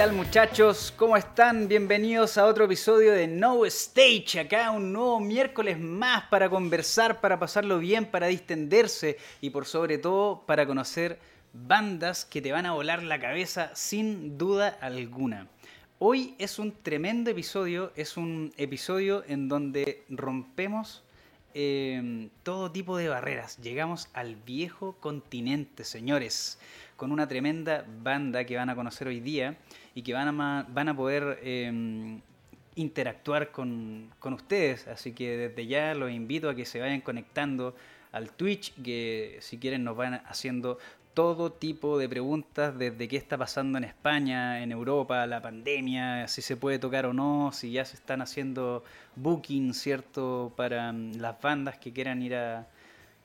tal muchachos? ¿Cómo están? Bienvenidos a otro episodio de No Stage. Acá un nuevo miércoles más para conversar, para pasarlo bien, para distenderse y por sobre todo para conocer bandas que te van a volar la cabeza sin duda alguna. Hoy es un tremendo episodio, es un episodio en donde rompemos eh, todo tipo de barreras. Llegamos al viejo continente, señores con una tremenda banda que van a conocer hoy día y que van a, van a poder em, interactuar con, ustedes. Así que desde ya los invito a que se vayan conectando al Twitch, que si quieren nos van haciendo todo tipo de preguntas desde qué está pasando en España, en Europa, la pandemia, si se puede tocar o no, si ya se están haciendo booking, ¿cierto?, para em, las bandas que quieran ir a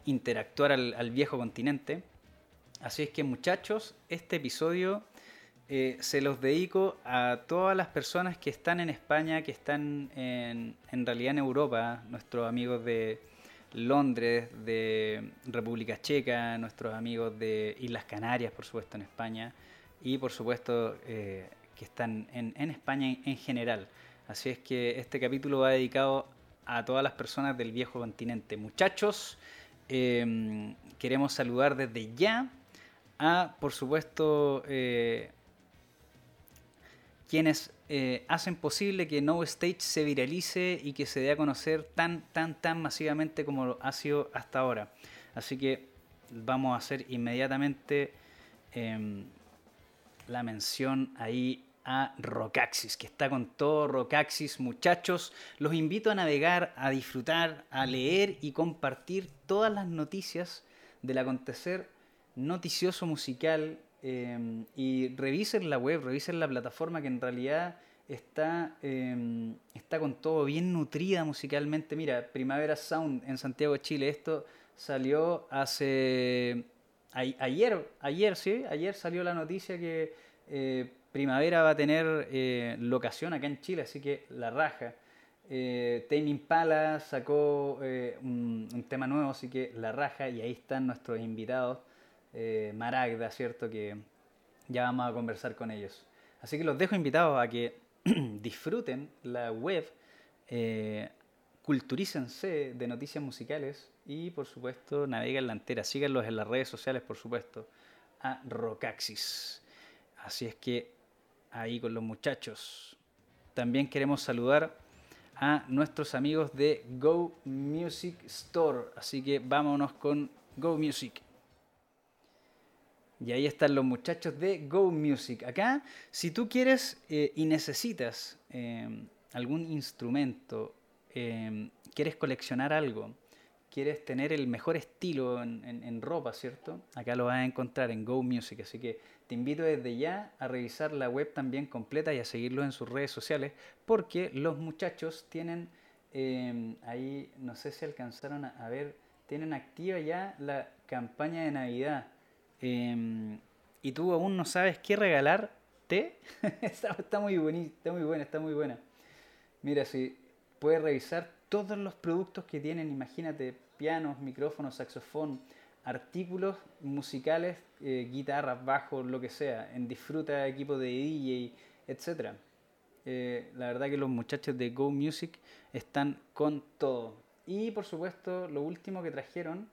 interactuar al viejo continente. Así es que muchachos, este episodio eh, se los dedico a todas las personas que están en España, que están en, realidad en Europa, nuestros amigos de Londres, de República Checa, nuestros amigos de Islas Canarias, por supuesto, en España, y por supuesto eh, que están en, España en, general. Así es que este capítulo va dedicado a todas las personas del viejo continente. Muchachos, eh, queremos saludar desde ya a, por supuesto, eh, quienes eh, hacen posible que No Stage se viralice y que se dé a conocer tan, tan, tan masivamente como lo ha sido hasta ahora. Así que vamos a hacer inmediatamente em, la mención ahí a Rocaxis, que está con todo Rocaxis. Muchachos, los invito a navegar, a disfrutar, a leer y compartir todas las noticias del acontecer noticioso musical em, y revisen la web, revisen la plataforma que en realidad está, em, está con todo bien nutrida musicalmente. Mira, Primavera Sound en Santiago de Chile, esto salió hace... ayer, ayer, sí, ayer salió la noticia que eh, Primavera va a tener eh, locación acá en Chile, así que la raja. Eh, Tame sacó eh, un, tema nuevo, así que la raja, y ahí están nuestros invitados eh, Maragda, ¿cierto? Que ya vamos a conversar con ellos. Así que los dejo invitados a que disfruten la web, eh, culturícense de noticias musicales y por supuesto naveguen la entera. Síganlos en las redes sociales, por supuesto, a Rocaxis. Así es que ahí con los muchachos. También queremos saludar a nuestros amigos de Go Music Store. Así que vámonos con Go Music. Y ahí están los muchachos de Go Music. Acá, si tú quieres eh, y necesitas em, algún instrumento, em, quieres coleccionar algo, quieres tener el mejor estilo en, ropa, ¿cierto? Acá lo vas a encontrar en Go Music. Así que te invito desde ya a revisar la web también completa y a seguirlos en sus redes sociales, porque los muchachos tienen em, ahí, no sé si alcanzaron a ver, tienen activa ya la campaña de Navidad Em, y tú aún no sabes qué regalarte, está, muy está muy buena, está muy buena. Mira, si puedes revisar todos los productos que tienen, imagínate, pianos, micrófonos, saxofón, artículos musicales, eh, guitarras, bajos, lo que sea, en disfruta, equipo de DJ, etc. Eh, la verdad que los muchachos de Go Music están con todo. Y por supuesto, lo último que trajeron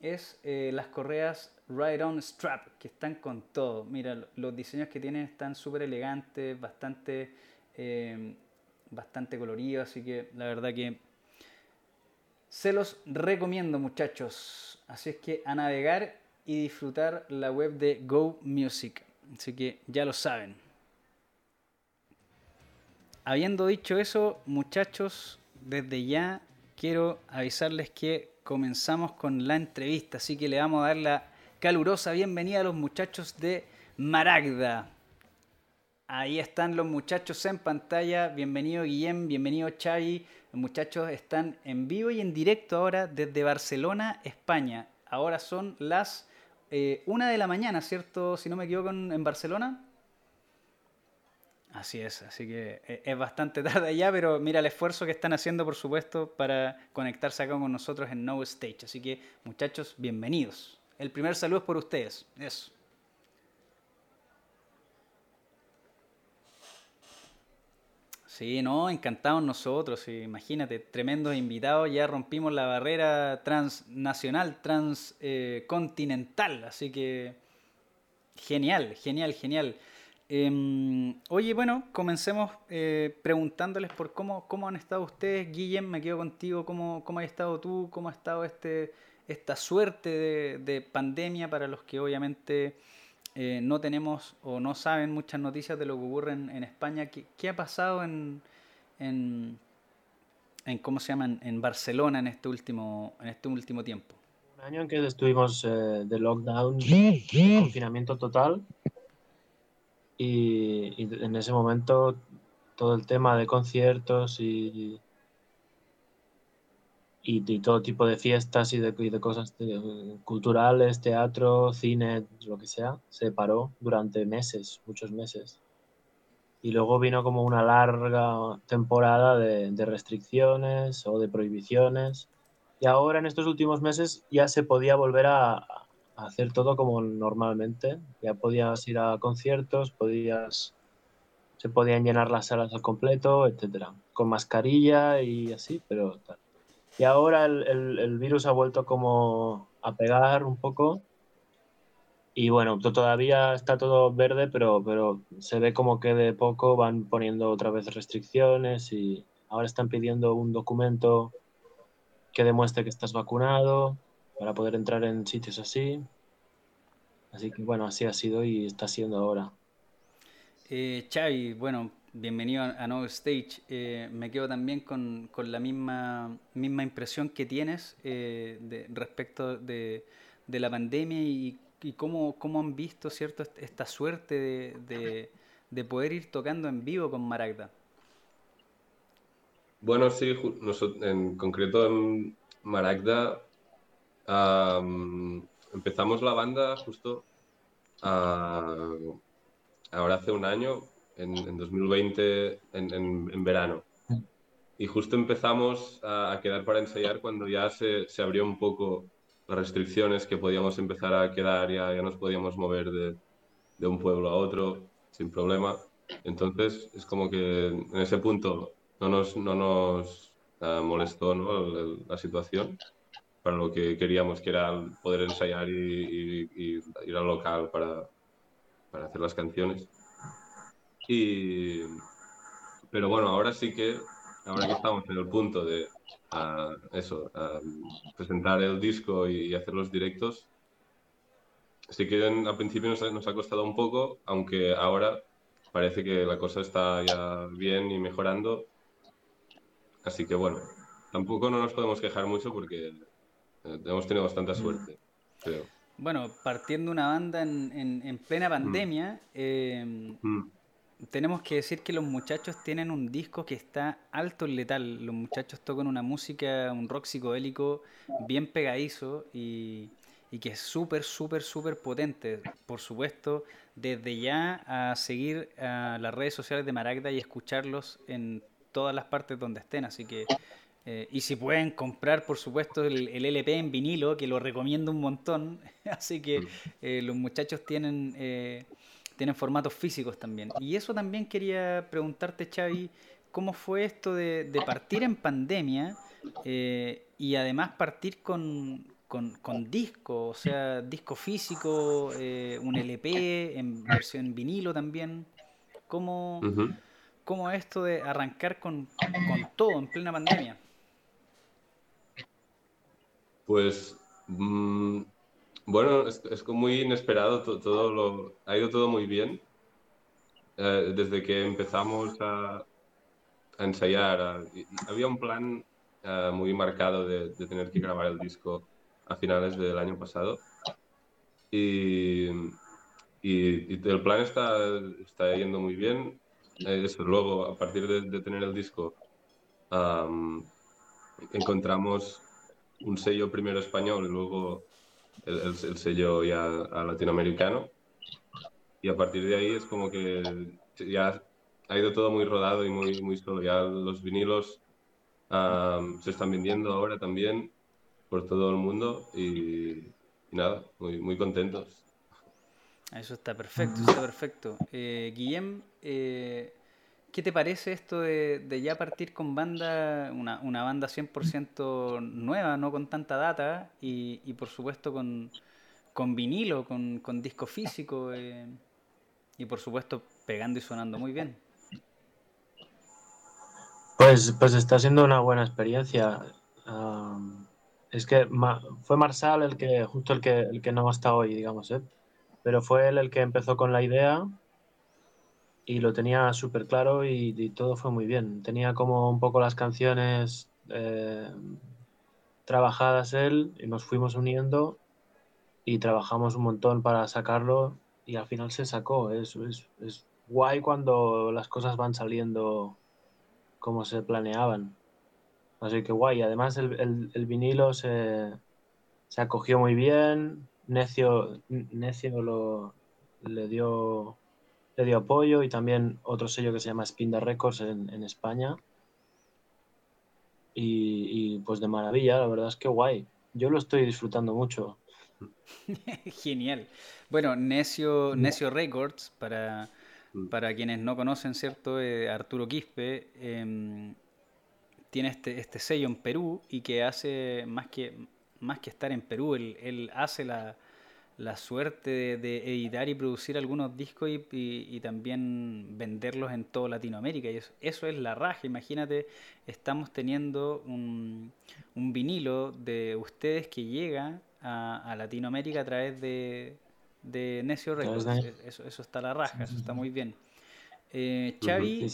es eh, las correas Ride On Strap, que están con todo. Mira, los diseños que tienen están súper elegantes, bastante, eh, bastante coloridos, así que la verdad que se los recomiendo muchachos. Así es que a navegar y disfrutar la web de Go Music. Así que ya lo saben. Habiendo dicho eso, muchachos, desde ya quiero avisarles que comenzamos con la entrevista, así que le vamos a dar la calurosa bienvenida a los muchachos de Maragda. Ahí están los muchachos en pantalla. Bienvenido Guillem, bienvenido Chavi. Los muchachos están en vivo y en directo ahora desde Barcelona, España. Ahora son las eh, una de la mañana, ¿cierto? Si no me equivoco, en Barcelona. Así es, así que eh, es bastante tarde ya, pero mira el esfuerzo que están haciendo, por supuesto, para conectarse acá con nosotros en No Stage. Así que, muchachos, bienvenidos. El primer saludo es por ustedes. Eso. Sí, no, encantados nosotros, imagínate, tremendos invitados, ya rompimos la barrera transnacional, transcontinental, así que genial, genial, genial. Em, oye, bueno, comencemos eh, preguntándoles por cómo, cómo han estado ustedes. Guillem, me quedo contigo, cómo, cómo has estado tú, cómo ha estado este, esta suerte de, pandemia para los que obviamente eh, no tenemos o no saben muchas noticias de lo que ocurre en, España. ¿Qué, ha pasado en, en, en, cómo se llaman en Barcelona en este último, en este último tiempo? Un año en que estuvimos eh, de lockdown, confinamiento total y, en ese momento todo el tema de conciertos y, y, todo tipo de fiestas y de, de cosas culturales, teatro, cine, lo que sea, se paró durante meses, muchos meses. Y luego vino como una larga temporada de, de restricciones o de prohibiciones. Y ahora en estos últimos meses ya se podía volver a, hacer todo como normalmente. Ya podías ir a conciertos, podías se podían llenar las salas al completo, etcétera, con mascarilla y así, pero tal. Y ahora el, el, virus ha vuelto como a pegar un poco y bueno, todavía está todo verde, pero, pero se ve como que de poco van poniendo otra vez restricciones y ahora están pidiendo un documento que demuestre que estás vacunado para poder entrar en sitios así. Así que bueno, así ha sido y está siendo ahora. Eh, Xavi, bueno, bienvenido a No Stage. Eh, me quedo también con, con, la misma, misma impresión que tienes eh, respecto de, de, la pandemia y, y cómo, cómo, han visto cierto esta suerte de, de, poder ir tocando en vivo con Maragda. Bueno, sí, en concreto en Maragda empezamos la banda justo ahora hace un año, en, 2020, en, verano. Y justo empezamos a, quedar para ensayar cuando ya se, se, abrió un poco las restricciones, que podíamos empezar a quedar, ya, ya nos podíamos mover de, de un pueblo a otro sin problema. Entonces es como que en ese punto no nos, no nos ah, molestó ¿no? la situación para lo que queríamos, que era poder ensayar y, ir al local para, para, hacer las canciones. Y, pero bueno, ahora sí que, ahora que estamos en el punto de eso, presentar el disco y, hacer los directos, sí que al principio nos nos ha costado un poco, aunque ahora parece que la cosa está ya bien y mejorando. Así que bueno, tampoco no nos podemos quejar mucho porque eh, hemos tenido bastante mm. suerte, creo. Bueno, partiendo una banda en, en, plena mm. pandemia, em, mm. Tenemos que decir que los muchachos tienen un disco que está alto en letal. Los muchachos tocan una música, un rock psicodélico bien pegadizo y, y que es súper, súper, súper potente. Por supuesto, desde ya a seguir a las redes sociales de Maragda y escucharlos en todas las partes donde estén. Así que eh, y si pueden comprar, por supuesto, el, LP en vinilo, que lo recomiendo un montón. Así que mm. eh, los muchachos tienen, eh, tienen formatos físicos también. Y eso también quería preguntarte, Xavi, ¿cómo fue esto de, partir en pandemia y además partir con, con, disco, o sea, disco físico, un LP en versión vinilo también? ¿Cómo, ¿Cómo esto de arrancar con, con todo en plena pandemia? Pues mm, bueno, es, muy inesperado, todo, lo, ha ido todo muy bien. Eh, desde que empezamos a, ensayar, había un plan eh, muy marcado de, tener que grabar el disco a finales del año pasado. Y, y, el plan está, está yendo muy bien. Eh, eso, luego, a partir de, tener el disco, encontramos un sello primero español y luego el, sello ya latinoamericano. Y a partir de ahí es como que ya ha ido todo muy rodado y muy, muy solo. Ya los vinilos se están vendiendo ahora también por todo el mundo y, nada, muy, muy contentos. Eso está perfecto, está perfecto. Eh, Guillem, eh, ¿qué te parece esto de, ya partir con banda, una, una banda 100% nueva, no con tanta data y, y por supuesto con, con vinilo, con, con disco físico eh, y por supuesto pegando y sonando muy bien? Pues, pues está siendo una buena experiencia. es que fue Marsal el que, justo el que, el que no está hoy, digamos, ¿eh? pero fue él el que empezó con la idea y lo tenía súper claro y, todo fue muy bien. Tenía como un poco las canciones eh, trabajadas él y nos fuimos uniendo y trabajamos un montón para sacarlo y al final se sacó. Es, es, es guay cuando las cosas van saliendo como se planeaban. Así que guay. Además el, el, vinilo se, se, acogió muy bien. Necio, Necio lo, le, dio, le dio apoyo y también otro sello que se llama Spinda Records en, en España. Y, y, pues de maravilla, la verdad es que guay. Yo lo estoy disfrutando mucho. Genial. Bueno, Necio, Necio Records, para, mm. para quienes no conocen, ¿cierto? Eh, Arturo Quispe em, tiene este, este sello en Perú y que hace más que, más que estar en Perú, él, hace la, suerte de, editar y producir algunos discos y, también venderlos en toda Latinoamérica. Y eso, eso, es la raja. Imagínate, estamos teniendo un, un vinilo de ustedes que llega a, Latinoamérica a través de, de Necio Records. Eso, eso está la raja, eso está muy bien. Eh, Xavi,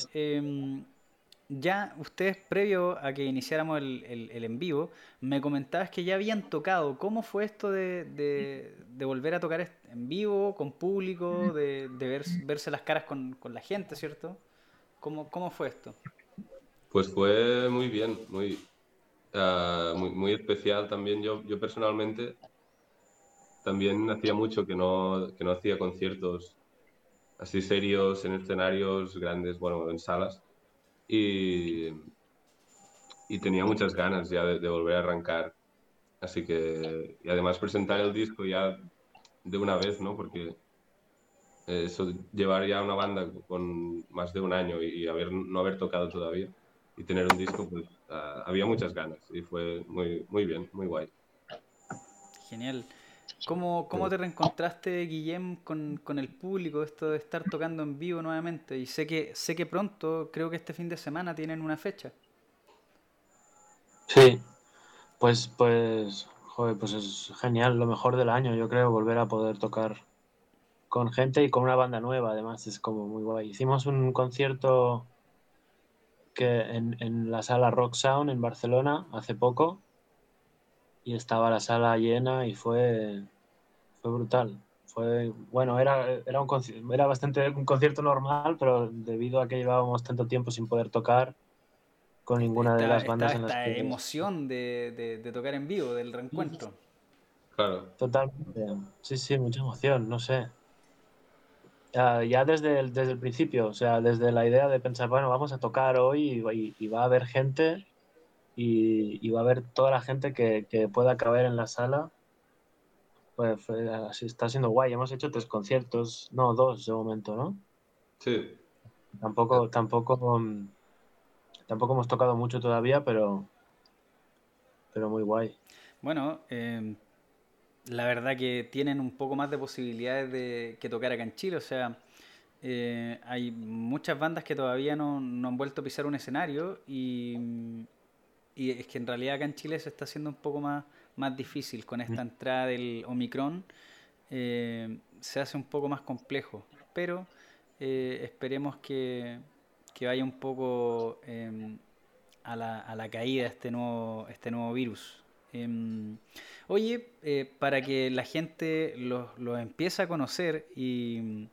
ya ustedes, previo a que iniciáramos el, el, en vivo, me comentabas que ya habían tocado. ¿Cómo fue esto de, de, volver a tocar en vivo, con público, de, ver, verse las caras con, con, la gente, ¿cierto? ¿Cómo, ¿Cómo fue esto? Pues fue muy bien, muy, Ah, muy, muy, especial también. Yo, yo personalmente también hacía mucho que no, que no hacía conciertos así serios en escenarios grandes, bueno, en salas. Y, y tenía muchas ganas ya de, volver a arrancar. Así que, y además presentar el disco ya de una vez, ¿no? Porque eso, llevar ya una banda con más de un año y, no haber tocado todavía y tener un disco, pues Ah, había muchas ganas y fue muy, muy bien, muy guay. Genial. ¿Cómo, cómo te reencontraste, Guillem, con, con, el público, esto de estar tocando en vivo nuevamente? Y sé que, sé que pronto, creo que este fin de semana tienen una fecha. Sí, pues, pues, joder, pues es genial, lo mejor del año, yo creo, volver a poder tocar con gente y con una banda nueva, además, es como muy guay. Hicimos un concierto que en, la sala Rock Sound en Barcelona hace poco y estaba la sala llena y fue, fue brutal. Fue, bueno, era, era, un, era bastante un concierto normal, pero debido a que llevábamos tanto tiempo sin poder tocar con ninguna de las bandas en las que... emoción de, de, tocar en vivo, del reencuentro. Claro. Totalmente. Sí, sí, mucha emoción, no sé ya desde el, desde el principio, o sea, desde la idea de pensar, bueno, vamos a tocar hoy y, va a haber gente y, va a haber toda la gente que, pueda caber en la sala. Pues así está siendo guay. Hemos hecho tres conciertos, no, dos de momento, ¿no? Sí. Tampoco, tampoco, tampoco hemos tocado mucho todavía, pero, pero muy guay. Bueno, eh, la verdad que tienen un poco más de posibilidades de que tocar acá en Chile. O sea, eh, hay muchas bandas que todavía no, han vuelto a pisar un escenario y, es que en realidad acá en Chile se está haciendo un poco más, más difícil con esta mm. entrada del Omicron. Eh, se hace un poco más complejo, pero eh, esperemos que, que, vaya un poco em, a, la, a la caída este nuevo, este nuevo virus. Em, oye, eh, para que la gente los, empiece a conocer y,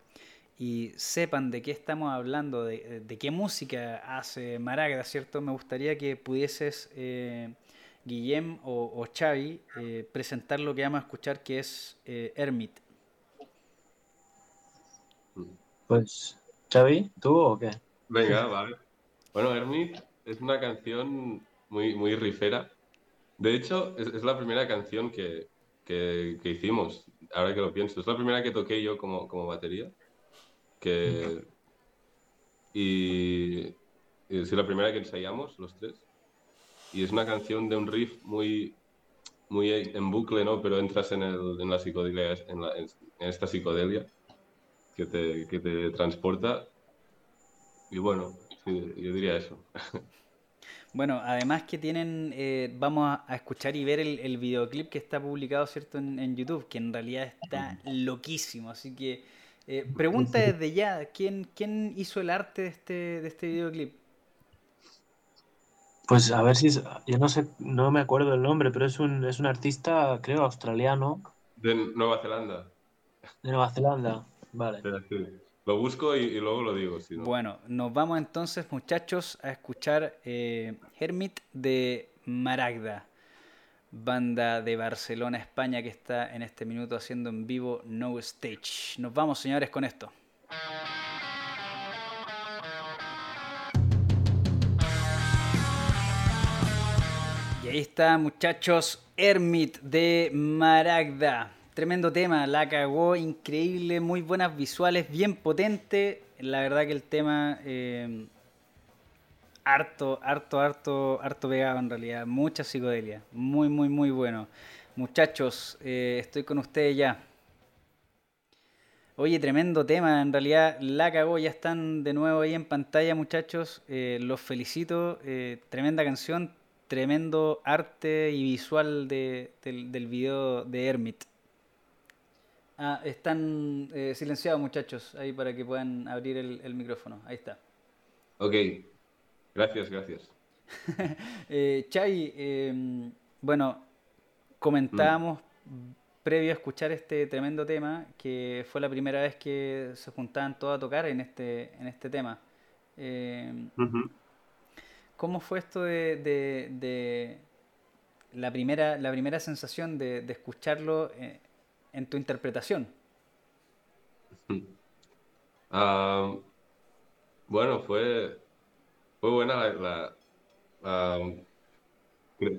sepan de qué estamos hablando, de, qué música hace Maragda, ¿cierto? Me gustaría que pudieses, eh, Guillem o, o Xavi, eh, presentar lo que vamos a escuchar, que es Hermit. Pues, Xavi, ¿tú o qué? Venga, vale. Bueno, Hermit es una canción muy, muy rifera de hecho, es, la primera canción que, que, hicimos, ahora que lo pienso. Es la primera que toqué yo como, como batería. Que, y, es la primera que ensayamos los tres. Y es una canción de un riff muy, muy en bucle, ¿no? Pero entras en, el, en la psicodelia, en, la, en, esta psicodelia que te, que te transporta. Y bueno, yo diría eso. Bueno, además que tienen, eh, vamos a, escuchar y ver el, videoclip que está publicado, ¿cierto?, en, YouTube, que en realidad está loquísimo. Así que, eh, pregunta desde ya, ¿quién, ¿quién hizo el arte de este, de este videoclip? Pues a ver si, yo no sé, no me acuerdo el nombre, pero es un, es un artista, creo, australiano. De Nueva Zelanda. De Nueva Zelanda, vale. Lo busco y, luego lo digo. Bueno, nos vamos entonces, muchachos, a escuchar eh, Hermit de Maragda, banda de Barcelona, España, que está en este minuto haciendo en vivo No Stage. Nos vamos, señores, con esto. Y ahí está, muchachos, Hermit de Maragda. Tremendo tema, la cagó, increíble, muy buenas visuales, bien potente. La verdad que el tema eh, harto, harto, harto, harto pegado en realidad. Mucha psicodelia, muy, muy, muy bueno. Muchachos, eh, estoy con ustedes ya. Oye, tremendo tema, en realidad la cagó, ya están de nuevo ahí en pantalla muchachos, eh, los felicito, tremenda canción, tremendo arte y visual del, del video de Hermit. Ah, están eh, silenciados muchachos, ahí para que puedan abrir el, micrófono. Ahí está. Ok, gracias, gracias. eh, Chay, em, bueno, comentábamos previo a escuchar este tremendo tema que fue la primera vez que se juntaban todos a tocar en este, en este tema. Em, ¿Cómo fue esto de, la, primera, la primera sensación de, escucharlo? Eh, en tu interpretación? Ah, bueno, fue, fue buena la...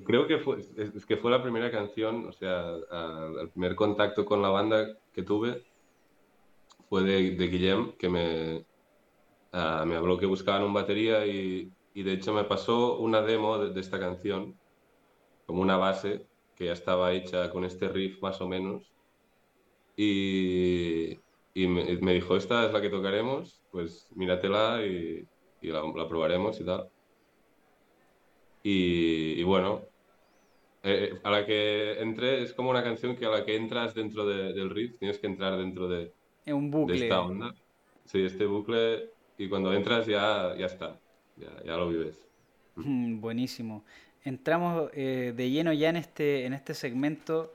creo que fue, que fue la primera canción, o sea, el primer contacto con la banda que tuve fue de, de Guillem, que me, me habló que buscaban un batería y, y, de hecho me pasó una demo de, esta canción, como una base que ya estaba hecha con este riff más o menos. Y, y me, dijo, esta es la que tocaremos, pues míratela y, y la, probaremos y tal. Y, bueno, eh, eh, a la que entré es como una canción que a la que entras dentro del riff tienes que entrar dentro de, un bucle. esta onda. Sí, este bucle y cuando entras ya, ya está, ya, ya lo vives. Mm, buenísimo. Entramos eh, de lleno ya en este, en este segmento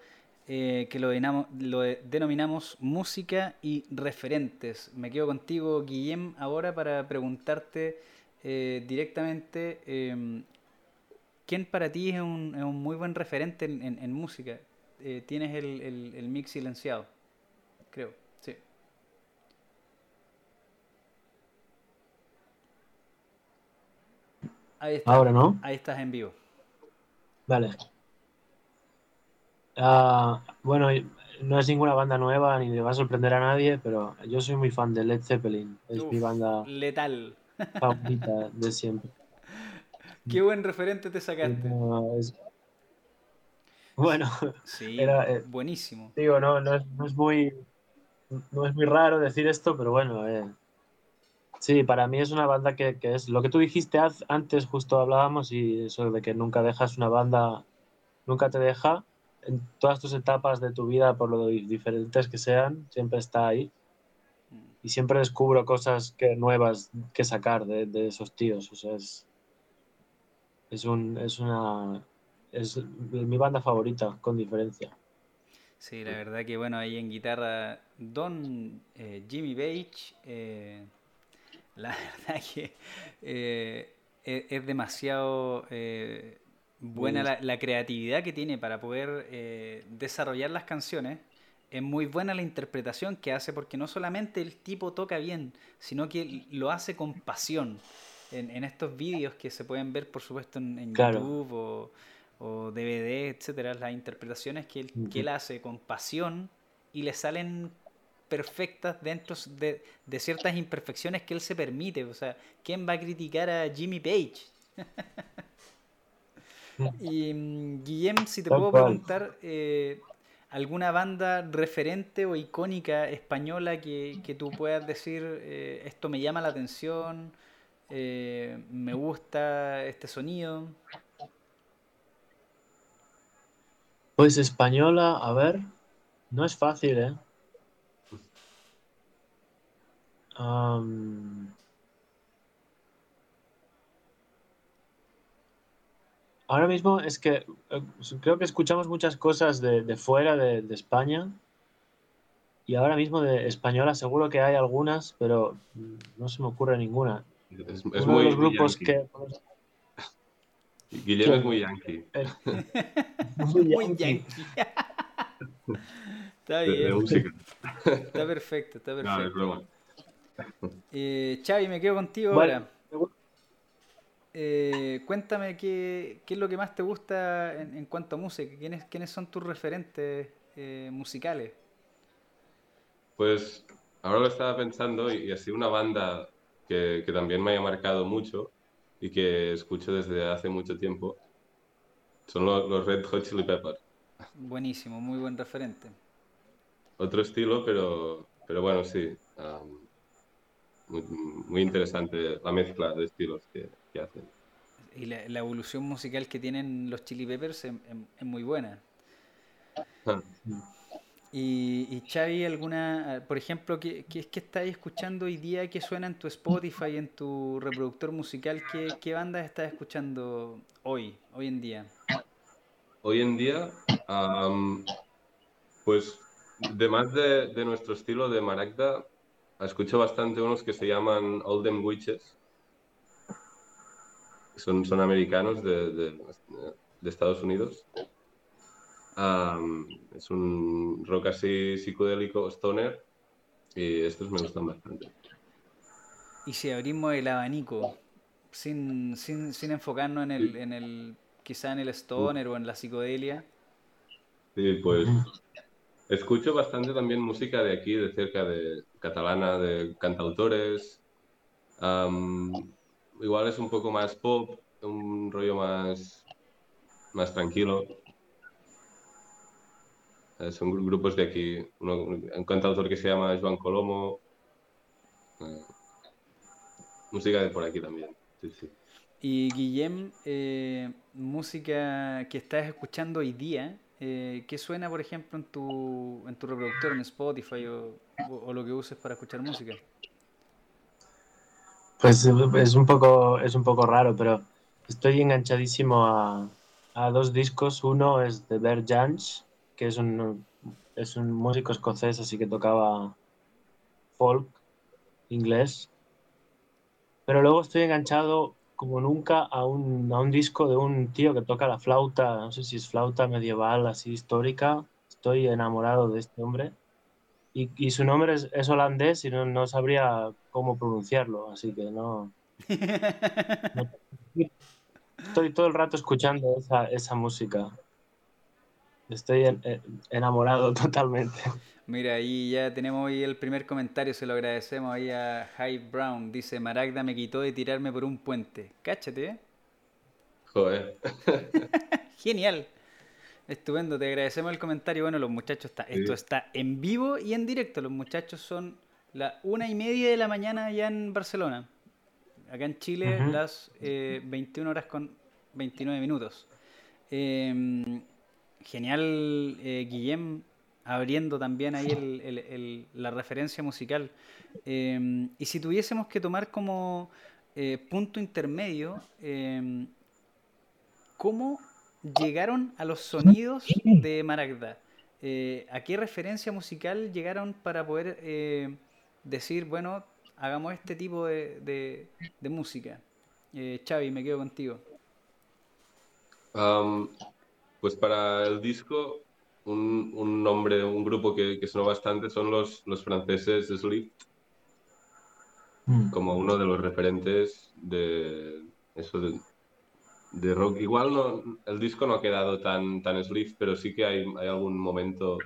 eh, que lo, lo, denominamos música y referentes. Me quedo contigo, Guillem, ahora para preguntarte eh, directamente em, quién para ti es un, es un muy buen referente en, música. Eh, tienes el, el, mix silenciado, creo, sí. Ahí está, Ahora no. Ahí estás en vivo. Vale. Ah, bueno, no es ninguna banda nueva ni le va a sorprender a nadie, pero yo soy muy fan de Led Zeppelin. Es mi banda letal. favorita de siempre. Qué buen referente te sacaste. Bueno, sí, eh, buenísimo. Digo, no, no, es, no, es, muy no es muy raro decir esto, pero bueno, eh, sí, para mí es una banda que, que, es lo que tú dijiste antes, justo hablábamos, y eso de que nunca dejas una banda, nunca te deja en todas tus etapas de tu vida, por lo diferentes que sean, siempre está ahí. Mm. Y siempre descubro cosas que, nuevas que sacar de, de esos tíos. O sea, es, es, un, es una. Es mi banda favorita, con diferencia. Sí, la verdad que bueno, ahí en guitarra, Don eh, Jimmy Page, eh, la verdad que eh, es, es, demasiado buena la, creatividad que tiene para poder eh, desarrollar las canciones. Es muy buena la interpretación que hace porque no solamente el tipo toca bien, sino que lo hace con pasión. En, estos vídeos que se pueden ver, por supuesto, en, YouTube o, o, DVD, etcétera, las interpretaciones que él, que él hace con pasión y le salen perfectas dentro de, de, ciertas imperfecciones que él se permite. O sea, ¿quién va a criticar a Jimmy Page? y mm, Guillem, si te puedo preguntar, eh, ¿alguna banda referente o icónica española que, que tú puedas decir, eh, esto me llama la atención, eh, me gusta este sonido? Pues española, a ver, no es fácil, ¿eh? Ahora mismo es que eh, creo que escuchamos muchas cosas de, fuera de, España y ahora mismo de española seguro que hay algunas, pero no se me ocurre ninguna. Es, muy de los grupos que... Guillermo es muy yankee. muy yankee. está bien. Está perfecto, está perfecto. Eh, Xavi, me quedo contigo ahora. Eh, cuéntame qué, qué, es lo que más te gusta en, cuanto a música. ¿Quiénes, quiénes son tus referentes eh, musicales? Pues ahora lo estaba pensando y, así una banda que, que, también me haya marcado mucho y que escucho desde hace mucho tiempo son los, Red Hot Chili Peppers. Buenísimo, muy buen referente. Otro estilo, pero, pero bueno, sí. Um, muy, interesante la mezcla de estilos que, hacen. Y la, evolución musical que tienen los Chili Peppers es, muy buena. Ah. Y, y Xavi, alguna, por ejemplo, ¿qué, qué, qué estáis escuchando hoy día que suena en tu Spotify, en tu reproductor musical? ¿Qué, qué bandas estás escuchando hoy, hoy en día? Hoy en día, pues, además de, de nuestro estilo de Maragda, escucho bastante unos que se llaman Olden Witches. Son, son americanos de, de, Estados Unidos. es un rock así psicodélico, stoner, y estos me gustan bastante. Y si abrimos el abanico, sin, sin, sin enfocarnos en el, en el, quizá en el stoner o en la psicodelia. Sí, pues Escucho bastante también música de aquí, de cerca de catalana, de cantautores. Igual es un poco más pop, un rollo más, más tranquilo. Eh, son grupos de aquí. un cantautor que se llama Joan Colomo. Eh, música de por aquí también. Y Guillem, eh, música que estás escuchando hoy día, eh, ¿qué suena, por ejemplo, en tu, en tu reproductor, en Spotify o, lo que uses para escuchar música? Pues es un poco, es un poco raro, pero estoy enganchadísimo a, a dos discos. Uno es de Bert Jansch, que es un, es un músico escocés, así que tocaba folk inglés. Pero luego estoy enganchado como nunca a un, a un disco de un tío que toca la flauta, no sé si es flauta medieval, así histórica. Estoy enamorado de este hombre. Y, y su nombre es, es, holandés y no, no sabría cómo pronunciarlo, así que no, Estoy todo el rato escuchando esa, esa música. Estoy enamorado totalmente. Mira, ahí ya tenemos hoy el primer comentario, se lo agradecemos ahí a Hyde Brown. Dice, Maragda me quitó de tirarme por un puente. Cáchate, ¿eh? Joder. Genial. Estupendo, te agradecemos el comentario. Bueno, los muchachos, está, esto está en vivo y en directo. Los muchachos son las una y media de la mañana allá en Barcelona. Acá en Chile, las 21 eh, horas con 29 minutos. Em, genial, eh, Guillem, abriendo también ahí la referencia musical. Em, y si tuviésemos que tomar como eh, punto intermedio, em, ¿cómo llegaron a los sonidos de Maragda? Eh, ¿A qué referencia musical llegaron para poder eh, decir, bueno, hagamos este tipo de, música? Xavi, me quedo contigo. pues para el disco un, un nombre, un grupo que, que sonó bastante son los, los franceses Slift, mm. como uno de los referentes de eso de, rock. Igual no, el disco no ha quedado tan, tan Slift, pero sí que hay, hay algún momento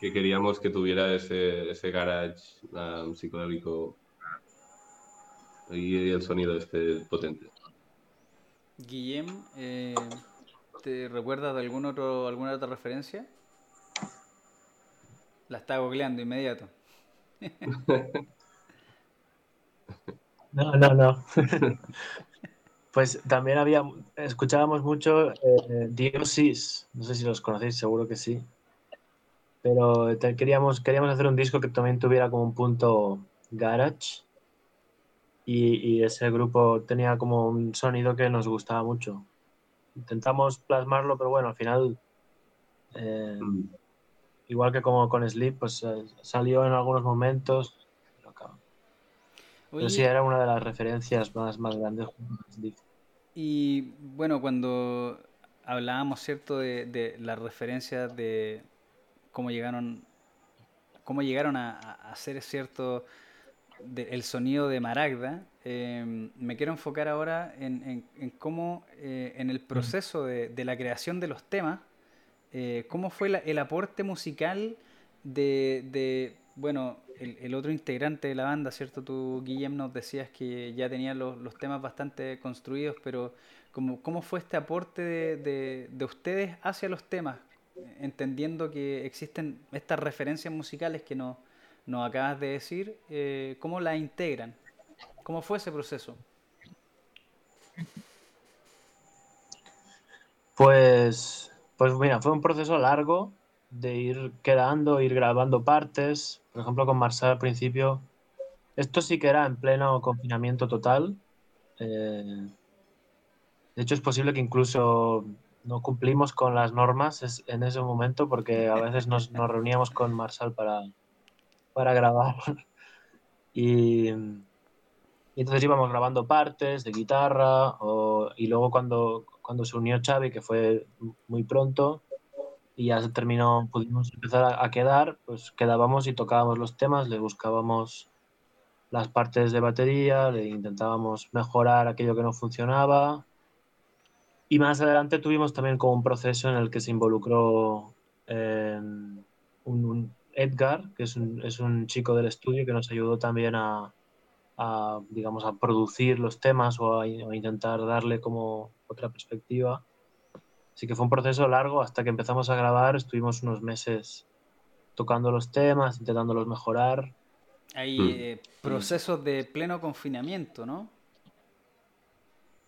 que queríamos que tuviera ese, ese garage um, psicodélico y el sonido este potente. Guillem, eh, ¿te recuerdas de algún otro, alguna otra referencia? La está googleando inmediato. No, no, no. Pues también había, escuchábamos mucho eh, Diosis, no sé si los conocéis, seguro que sí. Pero queríamos, queríamos hacer un disco que también tuviera como un punto garage. Y, ese grupo tenía como un sonido que nos gustaba mucho. Intentamos plasmarlo, pero bueno, al final, eh, mm. igual que como con Sleep, pues eh, salió en algunos momentos. Pero sí, era una de las referencias más, más grandes. Y bueno, cuando hablábamos, ¿cierto?, de, de las referencias de cómo llegaron, cómo llegaron a, hacer, ¿cierto?, el sonido de Maragda, em, me quiero enfocar ahora en, en, cómo, eh, en el proceso de, de, la creación de los temas, eh, cómo fue el aporte musical de, de bueno, el, otro integrante de la banda, ¿cierto? Tú, Guillem, nos decías que ya tenía los, temas bastante construidos, pero ¿cómo, cómo fue este aporte de, de, ustedes hacia los temas? Entendiendo que existen estas referencias musicales que nos, nos acabas de decir, eh, ¿cómo las integran? ¿Cómo fue ese proceso? Pues, pues mira, fue un proceso largo de ir quedando, ir grabando partes. Por ejemplo, con Marcel al principio, esto sí que era en pleno confinamiento total. Eh, de hecho, es posible que incluso no cumplimos con las normas en ese momento porque a veces nos, reuníamos con Marcel para, para grabar. y, entonces íbamos grabando partes de guitarra y luego cuando, cuando se unió Xavi, que fue muy pronto, y ya se terminó, pudimos empezar a, quedar, pues quedábamos y tocábamos los temas, le buscábamos las partes de batería, le intentábamos mejorar aquello que no funcionaba. Y más adelante tuvimos también como un proceso en el que se involucró eh, un, Edgar, que es un, es un, chico del estudio que nos ayudó también a, a digamos, a producir los temas o a intentar darle como otra perspectiva. Así que fue un proceso largo hasta que empezamos a grabar. Estuvimos unos meses tocando los temas, intentándolos mejorar. Hay hmm. eh, procesos de pleno confinamiento, ¿no?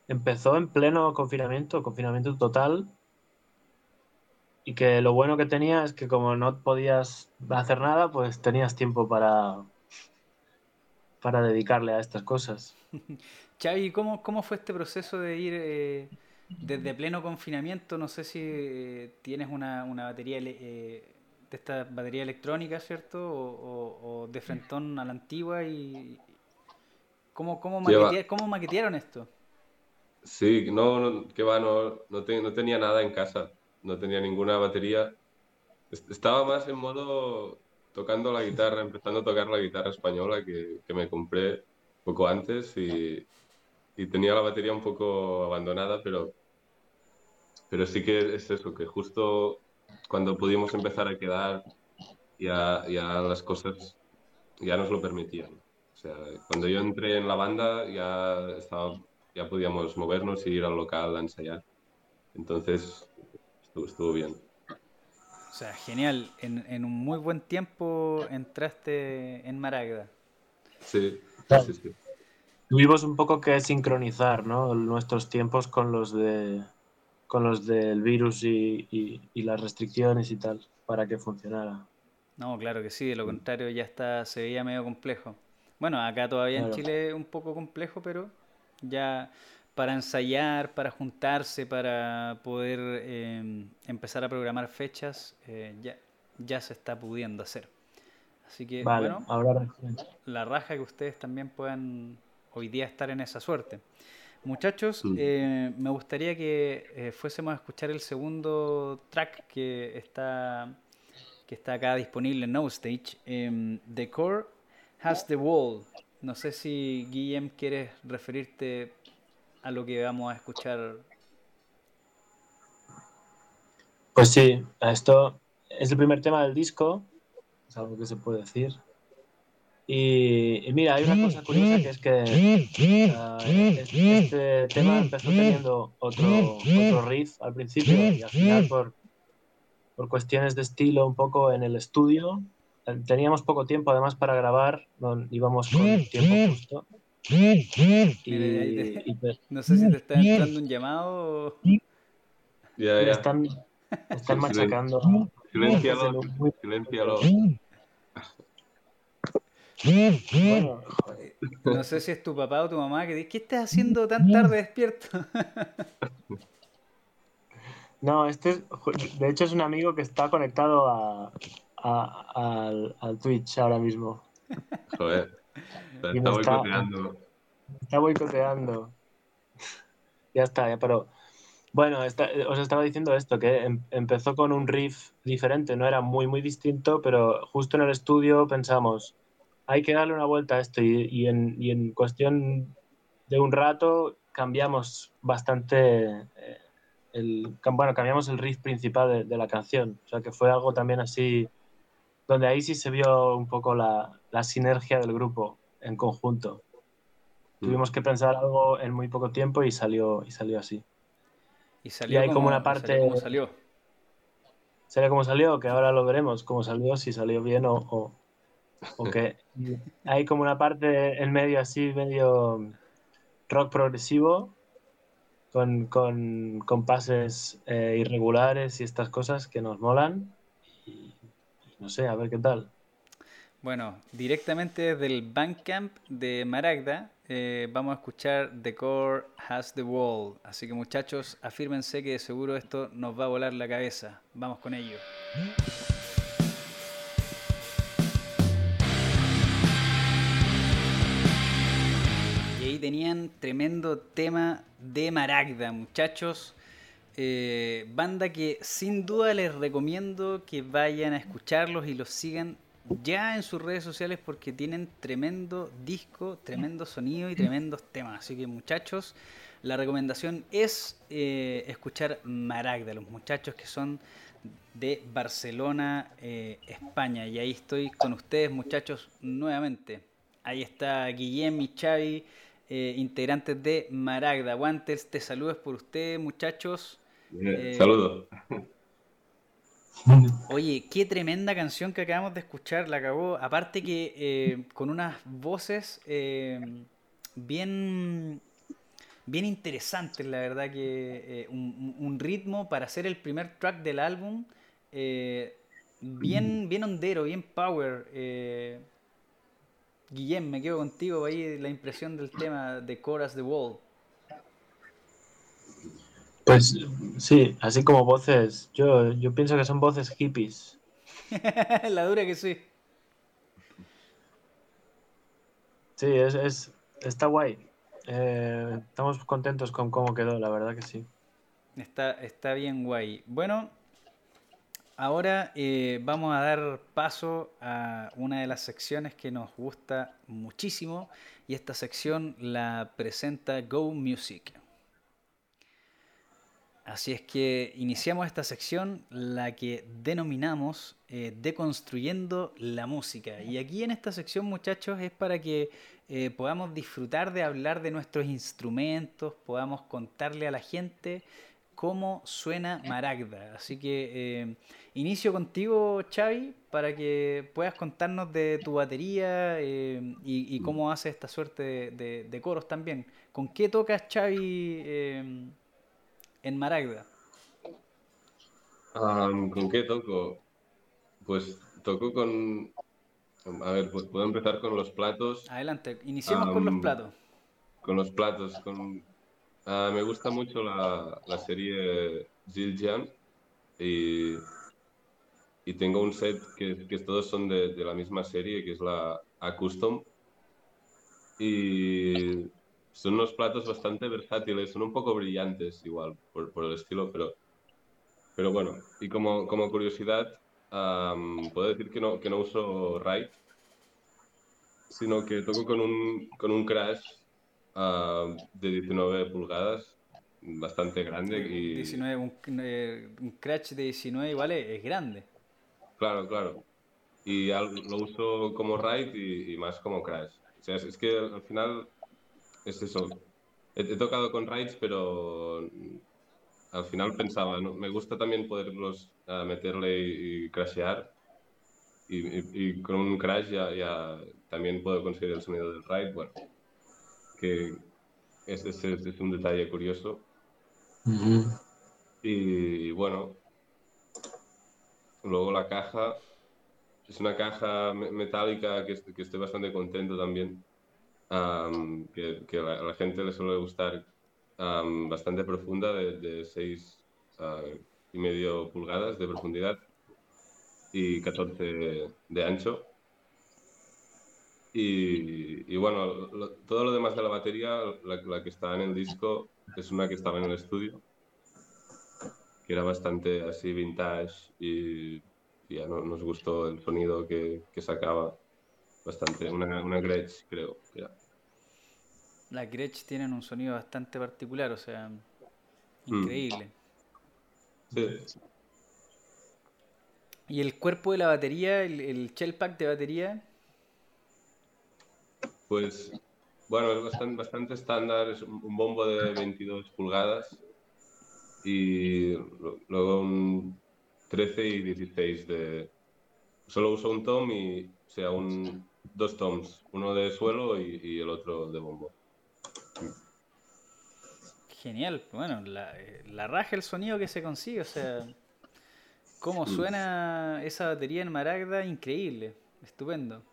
Empezó en pleno confinamiento, confinamiento total. Y que lo bueno que tenía es que como no podías hacer nada, pues tenías tiempo para, para dedicarle a estas cosas. Xavi, ¿cómo, ¿cómo fue este proceso de ir eh, desde pleno confinamiento, no sé si eh, tienes una, una batería eh, de esta batería electrónica, ¿cierto? O, de frentón a la antigua y ¿cómo, cómo, maquetearon esto? Sí, no, no que va, no, no, tenía nada en casa, no tenía ninguna batería. Estaba más en modo tocando la guitarra, empezando a tocar la guitarra española que, que me compré poco antes y, y tenía la batería un poco abandonada, pero pero sí que es eso, que justo cuando pudimos empezar a quedar, ya, ya las cosas ya nos lo permitían. O sea, cuando yo entré en la banda ya, estaba, ya podíamos movernos y ir al local a ensayar. Entonces, estuvo, bien. O sea, genial. En, en, un muy buen tiempo entraste en Maragda. Sí, sí, sí. Tuvimos un poco que sincronizar ¿no? nuestros tiempos con los de con los del virus y, las restricciones y tal, para que funcionara. No, claro que sí, de lo contrario ya está, se veía medio complejo. Bueno, acá todavía en Chile un poco complejo, pero ya para ensayar, para juntarse, para poder em, empezar a programar fechas, eh, ya, ya se está pudiendo hacer. Así que, bueno, la raja que ustedes también puedan hoy día estar en esa suerte. Muchachos, eh, me gustaría que eh, fuésemos a escuchar el segundo track que está, que está acá disponible en No Stage. Em, the Core Has the Wall. No sé si Guillem quieres referirte a lo que vamos a escuchar. Pues sí, esto es el primer tema del disco es algo que se puede decir. Y, mira, hay una cosa curiosa que es que este, tema empezó teniendo otro, otro riff al principio y al final por, por cuestiones de estilo un poco en el estudio. Teníamos poco tiempo además para grabar, no, íbamos con tiempo justo. Y, pues no sé si te está entrando un llamado o... Ya, ya. Están, están machacando. Silencialo, silencialo. Bueno, no sé si es tu papá o tu mamá que dice, ¿qué estás haciendo tan tarde despierto? No, este de hecho es un amigo que está conectado a, al, Twitch ahora mismo. Joder, está, boicoteando. Está boicoteando. ya está, ya, pero bueno, os estaba diciendo esto, que em, empezó con un riff diferente, no era muy, muy distinto, pero justo en el estudio pensamos, hay que darle una vuelta a esto y, en, cuestión de un rato cambiamos bastante eh, el, bueno, cambiamos el riff principal de, la canción, o sea que fue algo también así, donde ahí sí se vio un poco la, sinergia del grupo en conjunto. Mm. Tuvimos que pensar algo en muy poco tiempo y salió, y salió así. Y salió como, una parte... Salió como salió. Salió como salió, que ahora lo veremos, cómo salió, si salió bien o, porque hay como una parte en medio así, medio rock progresivo, con, con compases eh, irregulares y estas cosas que nos molan. Y, no sé, a ver qué tal. Bueno, directamente desde el Bandcamp de Maragda eh, vamos a escuchar The Core Has the Wall. Así que muchachos, afírmense que de seguro esto nos va a volar la cabeza. Vamos con ello. Tenían tremendo tema de Maragda, muchachos. Eh, banda que sin duda les recomiendo que vayan a escucharlos y los sigan ya en sus redes sociales porque tienen tremendo disco, tremendo sonido y tremendos temas. Así que muchachos, la recomendación es eh, escuchar Maragda, los muchachos que son de Barcelona, eh, España. Y ahí estoy con ustedes, muchachos, nuevamente. Ahí está Guillem y Xavi eh, integrantes de Maragda. Guantes, te saludos por ustedes, muchachos. Eh, Saludos. Oye, qué tremenda canción que acabamos de escuchar, la acabó. Aparte que eh, con unas voces bien, bien interesantes, la verdad que un, ritmo para hacer el primer track del álbum, bien, bien hondero, bien power. Guillem, me quedo contigo ahí la impresión del tema de Coras the Wall. Pues sí, así como voces, yo, yo pienso que son voces hippies. la dura que sí. Sí, es, es está guay. Eh, estamos contentos con cómo quedó, la verdad que sí. Está, está bien guay. Bueno, Ahora eh, vamos a dar paso a una de las secciones que nos gusta muchísimo y esta sección la presenta Go Music. Así es que iniciamos esta sección, la que denominamos eh, Deconstruyendo la Música. Y aquí en esta sección, muchachos, es para que eh, podamos disfrutar de hablar de nuestros instrumentos, podamos contarle a la gente cómo suena Maragda. Así que eh, inicio contigo, Xavi, para que puedas contarnos de tu batería eh, y, cómo hace esta suerte de, coros también. ¿Con qué tocas, Xavi, eh, en Maragda? ¿Con qué toco? Pues toco con... A ver, pues puedo empezar con los platos. Adelante, iniciemos con los platos. Con los platos, con Ah, me gusta mucho la, la serie Zildjian y, y, tengo un set que, que todos son de, de, la misma serie, que es la A Custom. Y son unos platos bastante versátiles, son un poco brillantes igual por, por el estilo, pero, pero bueno. Y como, como curiosidad, puedo decir que no, que no uso Ride, sino que toco con un, con un Crash uh, de 19 pulgadas, bastante grande. Y... 19, un, eh, un, Crash de 19 igual es, grande. Claro, claro. y lo uso como ride y, más como crash. O sea, es, que al final es eso. He, tocado con rides, pero al final pensaba, ¿no? me gusta también poderlos uh, meterle y, crashear. Y, con un crash ya, ya, también puedo conseguir el sonido del ride. Bueno, que es, es, es un detalle curioso. y, bueno, luego la caja es una caja metálica que, que estoy bastante contento también. que, que a la, gente le suele gustar bastante profunda, de, 6 y medio pulgadas de profundidad y 14 de ancho. Y, bueno, todo lo demás de la batería, la, la, que está en el disco, es una que estaba en el estudio, que era bastante así vintage y ya no, nos gustó el sonido que, que sacaba bastante. Una, una Gretsch, creo. Ya. Las Gretsch tienen un sonido bastante particular, o sea, mm. increíble. Sí. ¿Y el cuerpo de la batería, el, el shell pack de batería? Pues, bueno, es bastante, bastante estándar, es un bombo de 22 pulgadas y luego un 13 y 16 de... Solo uso un tom y, o sea, un, dos toms, uno de suelo y, el otro de bombo. Genial, bueno, la, la, raja el sonido que se consigue, o sea, cómo suena esa batería en Maragda, increíble, estupendo.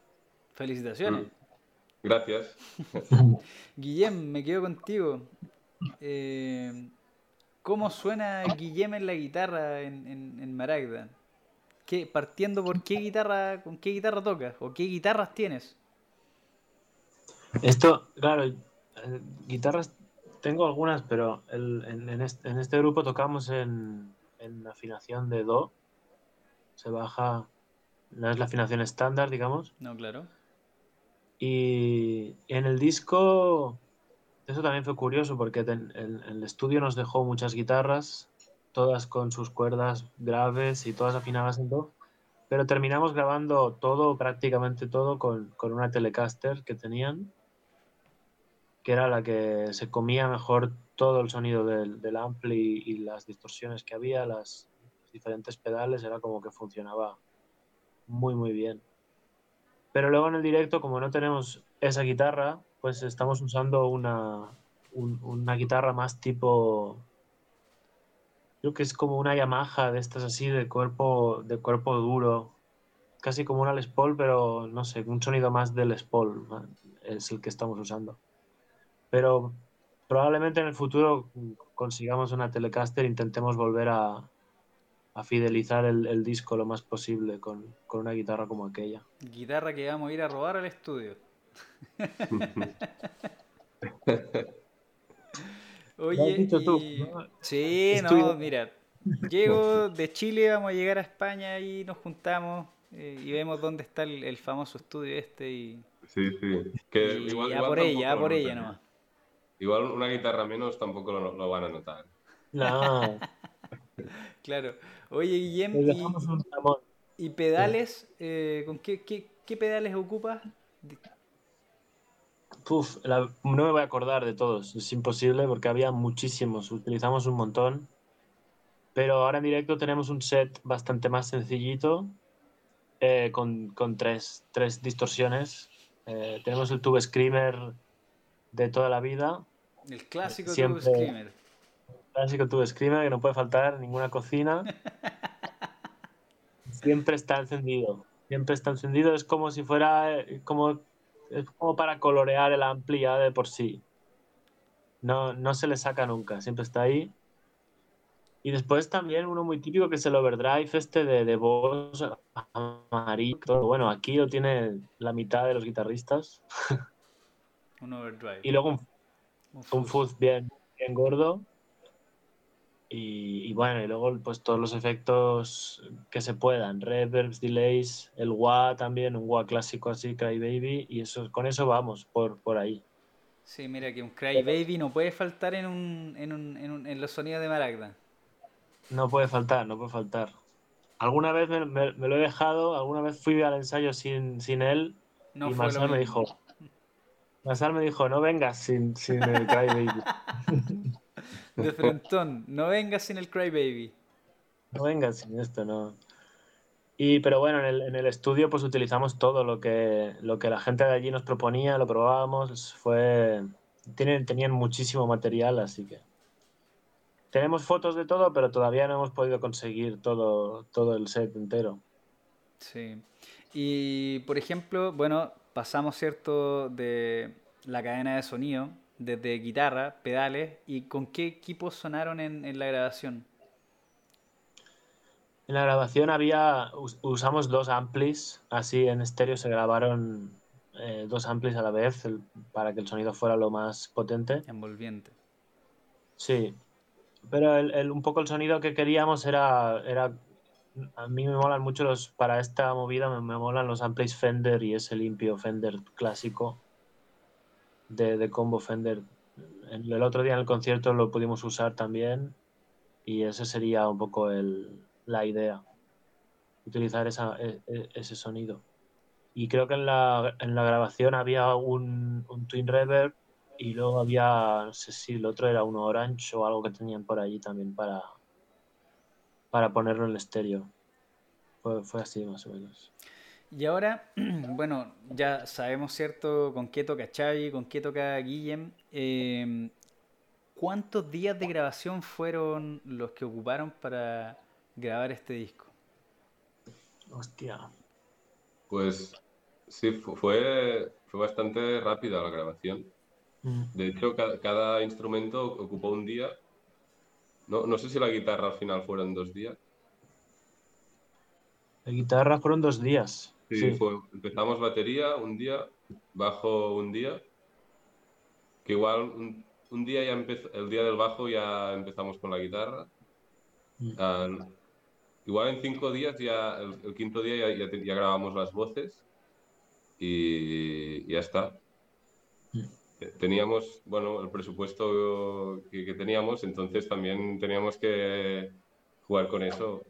Felicitaciones. Mm. Gracias. Guillem, me quedo contigo. Eh, ¿Cómo suena Guillem en la guitarra en, en, Maragda? ¿Qué, partiendo por qué guitarra, con qué guitarra tocas o qué guitarras tienes. Esto, claro, eh, guitarras tengo algunas, pero en, este, grupo tocamos en, afinación de Do. Se baja, no es la afinación estándar, digamos. No, claro. Y en el disco eso también fue curioso porque el, el, estudio nos dejó muchas guitarras, todas con sus cuerdas graves y todas afinadas en do, pero terminamos grabando todo, prácticamente todo, con, con una Telecaster que tenían, que era la que se comía mejor todo el sonido del, ampli y, las distorsiones que había, las, diferentes pedales, era como que funcionaba muy, muy bien. Pero luego en el directo, como no tenemos esa guitarra, pues estamos usando una, una guitarra más tipo creo que es como una Yamaha de estas así de cuerpo de cuerpo duro. Casi como una Les Paul pero no sé un sonido más de Les Paul es el que estamos usando. Pero probablemente en el futuro consigamos una Telecaster intentemos volver a, a fidelizar el, el, disco lo más posible con, con una guitarra como aquella guitarra que vamos a ir a robar al estudio Oye, sí, no, mira, llego de Chile, vamos a llegar a España y nos juntamos eh, y vemos dónde está el, famoso estudio este y... Sí, sí. Que igual, ya por ella, ya por ella nomás. Igual una guitarra menos tampoco lo, van a notar. No. claro. Oye, Guillem, y, y, pedales, eh, ¿con qué, qué, qué pedales ocupas? no me voy a acordar de todos, es imposible porque había muchísimos, utilizamos un montón. Pero ahora en directo tenemos un set bastante más sencillito eh, con, con tres, tres, distorsiones. Eh, tenemos el Tube Screamer de toda la vida. El clásico Tube Screamer. Clásico Tube Screamer que no puede faltar en ninguna cocina. Siempre está encendido. Siempre está encendido. Es como si fuera eh, como es como para colorear el ampli ya de por sí. No, no se le saca nunca, siempre está ahí. Y después también uno muy típico que es el overdrive este de, de voz amarillo. Bueno, aquí lo tiene la mitad de los guitarristas. Un overdrive. Y luego un, un fuzz bien, bien gordo. Y, bueno, y luego pues todos los efectos que se puedan, reverbs, delays, el wah también, un wah clásico así, Cry Baby, y eso, con eso vamos por, por ahí. Sí, mira que un Cry Baby no puede faltar en, un, en, un, en, un, en los sonidos de Maragda. No puede faltar, no puede faltar. alguna vez me, me- me lo he dejado, alguna vez fui al ensayo sin, sin él No y Marsal me dijo, Marsal me dijo, no vengas sin, sin el Cry Baby. De frontón, no vengas sin el Crybaby. No vengas sin esto, no. Y, pero bueno, en el, en el estudio pues utilizamos todo lo que, lo que la gente de allí nos proponía, lo probábamos, fue... Tienen, tenían muchísimo material, así que... Tenemos fotos de todo, pero todavía no hemos podido conseguir todo, todo el set entero. Sí. Y por ejemplo, bueno, pasamos, ¿cierto?, de la cadena de sonido, desde guitarra, pedales, y con qué equipos sonaron en, en la grabación. En la grabación había, us- usamos dos amplis, así en estéreo se grabaron eh, dos amplis a la vez el- para que el sonido fuera lo más potente. Envolviente. Sí, pero el, el- un poco el sonido que queríamos era, era, a mí me molan mucho los, para esta movida me, me molan los amplis Fender y ese limpio Fender clásico de, combo Fender. El, el otro día en el concierto lo pudimos usar también y ese sería un poco el, la idea, utilizar esa, e- e- ese sonido. Y creo que en la, en la grabación había un, un Twin Reverb y luego había, no sé si el otro era uno Orange o algo que tenían por allí también para, para ponerlo en el estéreo. Fue, fue así más o menos. Y ahora, bueno, ya sabemos, ¿cierto?, con qué toca Xavi, con qué toca Guillem. Eh, ¿Cuántos días de grabación fueron los que ocuparon para grabar este disco? Hostia. Pues sí, fu- fue, fue bastante rápida la grabación. Mm. De hecho, ca- cada, instrumento ocupó un día. No, no sé si la guitarra al final fueron dos días. La guitarra fueron dos días. Sí, Sí. fue- empezamos batería un día, bajo un día, que igual un, un día ya empezó, el día del bajo ya empezamos con la guitarra. Mm. Ah, igual en cinco días ya, el, el quinto día ya, ya, te- ya grabamos las voces y ya está. Mm. Eh, Teníamos, bueno, el presupuesto que, que teníamos, entonces también teníamos que jugar con eso.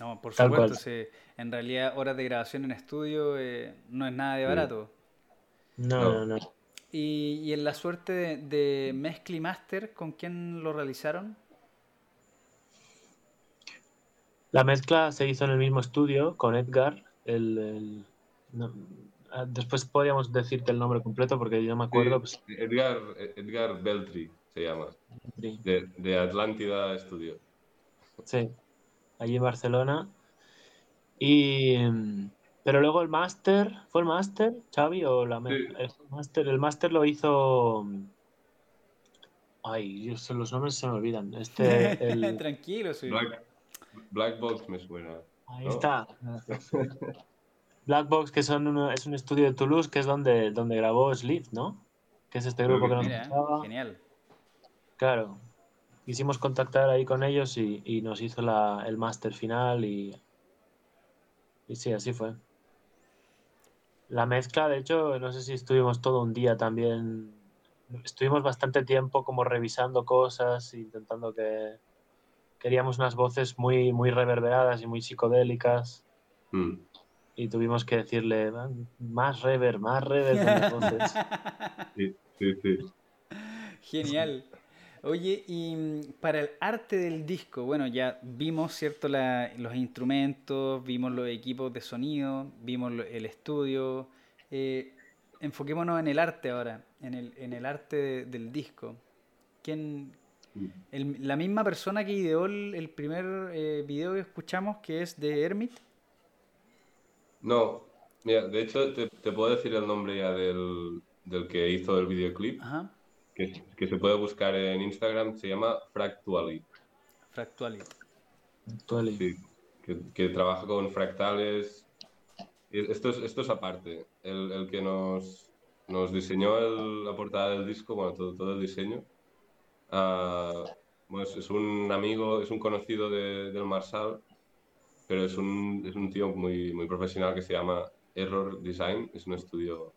No, por Tal supuesto, sí. en realidad horas de grabación en estudio eh, no es nada de Sí. barato. No, No. no, no. Y, y en la suerte de, de mezcla y master, ¿con quién lo realizaron? La mezcla se hizo en el mismo estudio con Edgar. El, el- no, ah, después podríamos decirte el nombre completo porque yo no me acuerdo. Sí, pues, Edgar, Edgar Beltri se llama, sí. de, de Atlántida Studio. Sí, allí en Barcelona. Y, mm, pero luego el máster, ¿fue el máster, Xavi? O la Sí. el máster, el máster lo hizo. Ay, Dios, los nombres se me olvidan. Este, el, Tranquilo, sí. Black, Black Box me suena. ahí ¿no? está. Black Box, que son uno- es un estudio de Toulouse, que es donde, donde grabó Sleep, ¿no? Que es este Creo grupo que que nos. Mira, gustaba. genial. Claro. Quisimos contactar ahí con ellos y, y nos hizo la, el máster final y, y sí, así fue. La mezcla, de hecho, no sé si estuvimos todo un día también. Estuvimos bastante tiempo como revisando cosas, intentando que queríamos unas voces muy, muy reverberadas y muy psicodélicas Mm. y tuvimos que decirle "Man, más reverb, más reverb con las voces. Sí, sí, sí. Genial. Oye, y mm, para el arte del disco, bueno, ya vimos, ¿cierto? La- los instrumentos, vimos los equipos de sonido, vimos el estudio. Eh, enfoquémonos en el arte ahora, en el, en el arte de- del disco. ¿Quién, el- la misma persona que ideó el, el primer eh, video que escuchamos, que es de Hermit? No, mira, de hecho te, te puedo decir el nombre ya del, del que hizo el videoclip, Ajá, que, que se puede buscar en Instagram, se llama Fractually. Fractuality. Actually. Sí, que, que trabaja con fractales. Esto es, esto es aparte. El, el que nos, nos diseñó el- la portada del disco, bueno, todo, todo el diseño, bueno, es, es un amigo, es un conocido de- del Marsal, pero es un, es un tío muy, muy profesional que se llama Error Design, es un estudio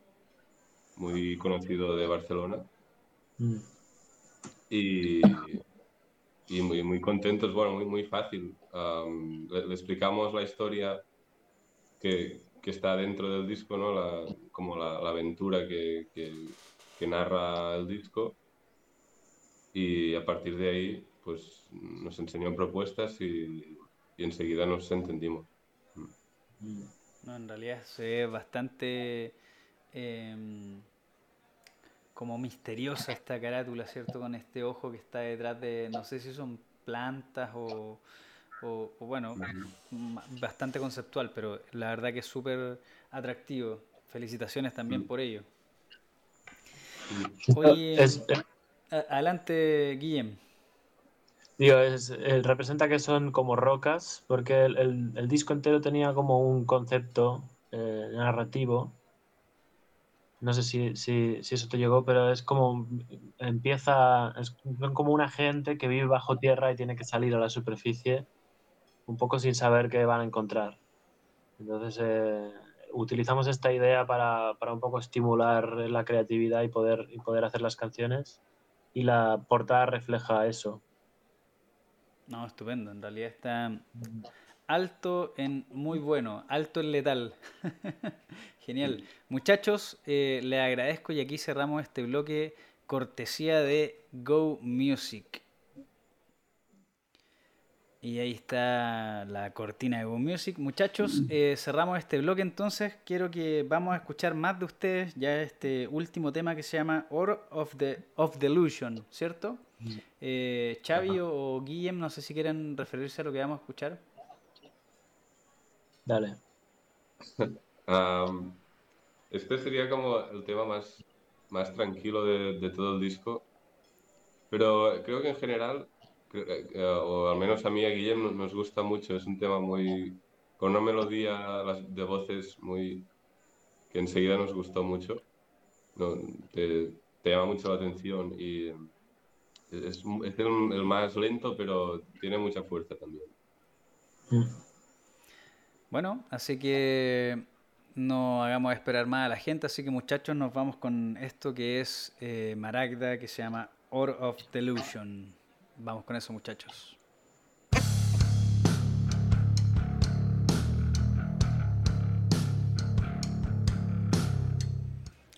muy conocido de Barcelona. Mm. Y, y muy, muy contentos, bueno, muy, muy fácil. le, explicamos la historia que, que, está dentro del disco, ¿no? La, como la, la aventura que, que, que, narra el disco. Y a partir de ahí, pues nos enseñó propuestas y, y enseguida nos entendimos. No, en realidad es bastante em, como misteriosa esta carátula, ¿cierto? Con este ojo que está detrás de, no sé si son plantas o, o, bueno, bastante conceptual, pero la verdad que es súper atractivo. Felicitaciones también por ello. Oye, adelante, Guillem. Digo, es, representa que son como rocas, porque el, disco entero tenía como un concepto eh, narrativo. No sé si, si, eso te llegó, pero es como empieza, es como una gente que vive bajo tierra y tiene que salir a la superficie un poco sin saber qué van a encontrar. Entonces, eh, utilizamos esta idea para, para, un poco estimular la creatividad y poder, y poder hacer las canciones. Y la portada refleja eso. No, estupendo. En realidad está alto en muy bueno, alto en letal. Genial. Muchachos, eh, les agradezco y aquí cerramos este bloque cortesía de Go Music. Y ahí está la cortina de Go Music. Muchachos, eh, cerramos este bloque entonces. Quiero que vamos a escuchar más de ustedes ya este último tema que se llama Or of, the, of Delusion, ¿cierto? Eh, Xavi o, Guillem, no sé si quieren referirse a lo que vamos a escuchar. Dale. este sería como el tema más, más tranquilo de, todo el disco, pero creo que en general, eh, o al menos a mí a Guillem nos gusta mucho, es un tema muy con una melodía de voces muy que enseguida nos gustó mucho, te, te llama mucho la atención y es, el, más lento, pero tiene mucha fuerza también. Bueno, así que no hagamos esperar más a la gente, así que muchachos nos vamos con esto que es eh, Maragda, que se llama Or of Delusion. Vamos con eso muchachos.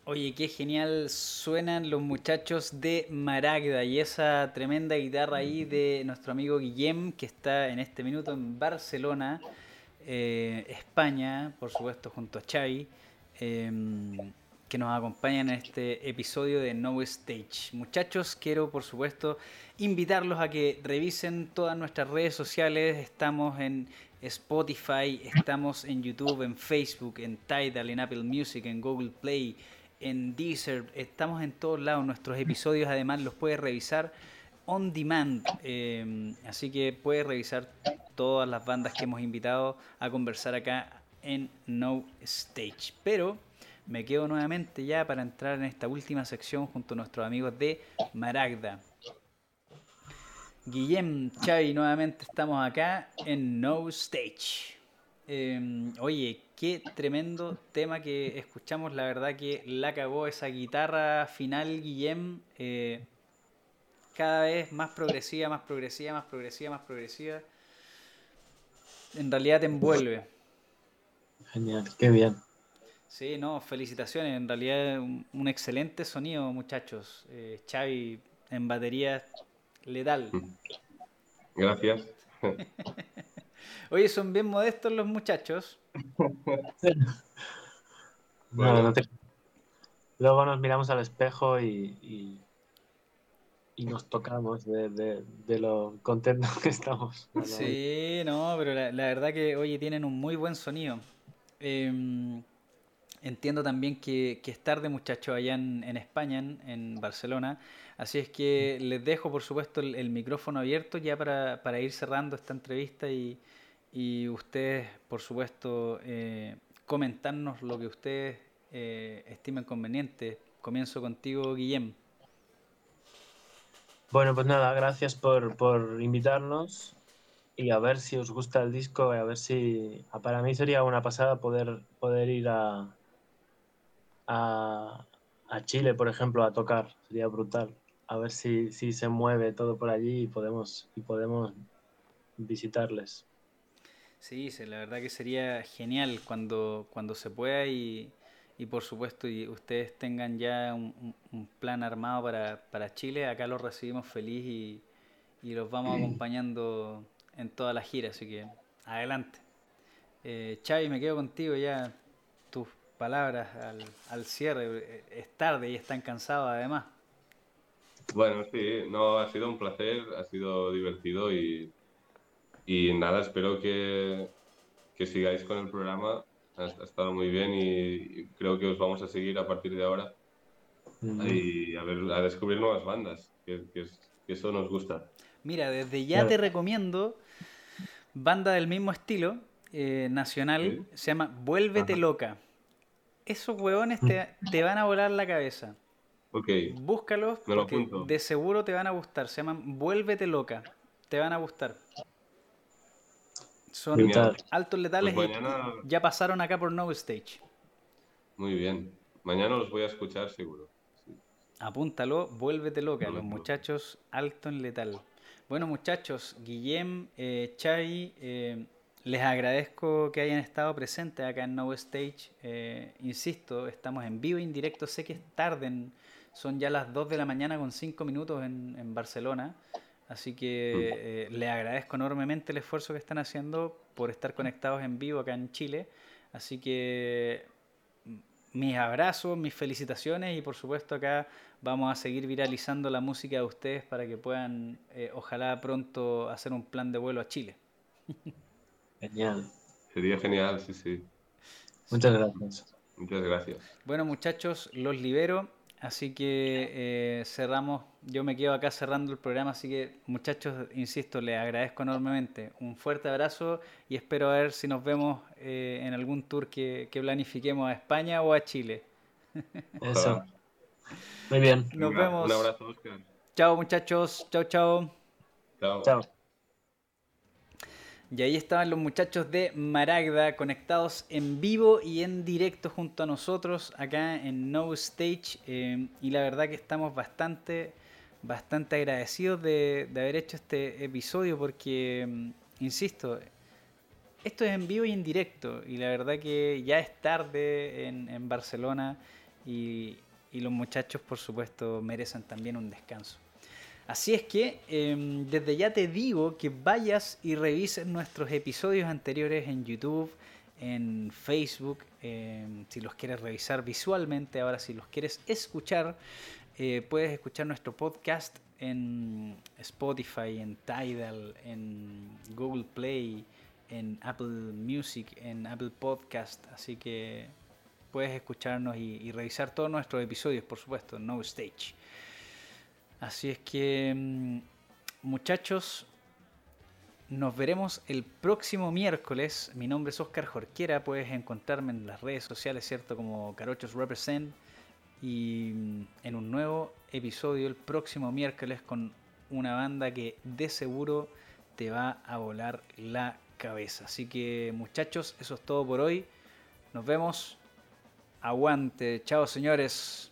Oye, qué genial suenan los muchachos de Maragda y esa tremenda guitarra ahí de nuestro amigo Guillem, que está en este minuto en Barcelona, eh, España, por supuesto, junto a Xavi, em, que nos acompañan en este episodio de No Stage. Muchachos, quiero, por supuesto, invitarlos a que revisen todas nuestras redes sociales. Estamos en Spotify, estamos en YouTube, en Facebook, en Tidal, en Apple Music, en Google Play en Deezer, estamos en todos lados. Nuestros episodios además los puedes revisar on demand. Eh, así que puedes revisar todas las bandas que hemos invitado a conversar acá en No Stage. Pero me quedo nuevamente ya para entrar en esta última sección junto a nuestros amigos de Maragda. Guillem, Xavi, nuevamente estamos acá en No Stage. Eh, oye, qué tremendo tema que escuchamos. La verdad que la cagó esa guitarra final, Guillem. Eh, cada vez más progresiva, más progresiva, más progresiva, más progresiva. En realidad te envuelve. Genial, qué bien. Sí, no, felicitaciones. En realidad un, excelente sonido, muchachos. Eh, Xavi en batería letal. Gracias. Oye, son bien modestos los muchachos. Luego nos miramos al espejo y, y, nos tocamos de, lo contentos que estamos. Sí, no, pero la, verdad que, oye, tienen un muy buen sonido. Em, entiendo también que, que, es tarde, muchachos, allá en, España, en, Barcelona. Así es que les dejo, por supuesto, el, micrófono abierto ya para, para ir cerrando esta entrevista y, y ustedes, por supuesto, eh, comentarnos lo que ustedes eh, estimen conveniente. Comienzo contigo, Guillem. Bueno, pues nada, gracias por, por invitarnos y a ver si os gusta el disco, a ver si para mí sería una pasada poder, poder ir a, a, a Chile, por ejemplo, a tocar, sería brutal. a ver si, si se mueve todo por allí y podemos, y podemos visitarles. Sí, la verdad que sería genial cuando, cuando se pueda y, y por supuesto y ustedes tengan ya un, un plan armado para, para, Chile, acá los recibimos feliz y, y los vamos acompañando en toda la gira, así que adelante. Eh, Xavi, me quedo contigo ya, tus palabras al, al cierre, es tarde y están cansados además. Bueno, sí, no, ha sido un placer, ha sido divertido y, y nada, espero que, que sigáis con el programa ha, estado muy bien y, creo que os vamos a seguir a partir de ahora y a, ver, a descubrir nuevas bandas, que, eso nos gusta. Mira, desde ya te recomiendo banda del mismo estilo, eh, nacional, se llama Vuélvete Loca. Esos huevones te, te, van a volar la cabeza. Ok. Búscalos, porque de seguro te van a gustar. Se llaman Vuélvete Loca. Te van a gustar. Son altos letales pues y ya pasaron acá por No Stage. Muy bien. Mañana los voy a escuchar seguro. Apúntalo, vuélvete loca, los muchachos alto en letal. Bueno muchachos, Guillem, eh, Chai, eh, les agradezco que hayan estado presentes acá en No Stage. Eh, insisto, estamos en vivo, en directo, sé que es tarde, son ya las 2 de la mañana con 5 minutos en, en Barcelona. Así que eh, les agradezco enormemente el esfuerzo que están haciendo por estar conectados en vivo acá en Chile. Así que mm, mis abrazos, mis felicitaciones y por supuesto acá vamos a seguir viralizando la música de ustedes para que puedan, eh, ojalá pronto, hacer un plan de vuelo a Chile. Genial. Sería genial, sí, sí. Muchas gracias. Muchas gracias. Bueno muchachos, los libero. Así que eh, cerramos, yo me quedo acá cerrando el programa, así que muchachos, insisto, les agradezco enormemente. Un fuerte abrazo y espero a ver si nos vemos eh, en algún tour que, planifiquemos a España o a Chile. Eso. Muy bien. Nos vemos. Un abrazo, Oscar. Chao muchachos, chao, chao. Chao. Chao. Y ahí estaban los muchachos de Maragda conectados en vivo y en directo junto a nosotros acá en No Stage. Eh, y la verdad que estamos bastante, bastante agradecidos de, haber hecho este episodio porque, mm, insisto, esto es en vivo y en directo. Y la verdad que ya es tarde en, Barcelona y los muchachos, por supuesto, merecen también un descanso. Así es que em, desde ya te digo que vayas y revises nuestros episodios anteriores en YouTube, en Facebook, em, si los quieres revisar visualmente, ahora si los quieres escuchar, eh, puedes escuchar nuestro podcast en Spotify, en Tidal, en Google Play, en Apple Music, en Apple Podcast, así que puedes escucharnos y, y revisar todos nuestros episodios, por supuesto, No Stage. Así es que, mm, muchachos, nos veremos el próximo miércoles. Mi nombre es Oscar Jorquera. Puedes encontrarme en las redes sociales, ¿cierto? Como Carochos Represent. Y mm, en un nuevo episodio el próximo miércoles con una banda que de seguro te va a volar la cabeza. Así que, muchachos, eso es todo por hoy. Nos vemos. Aguante. Chao, señores.